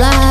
fly.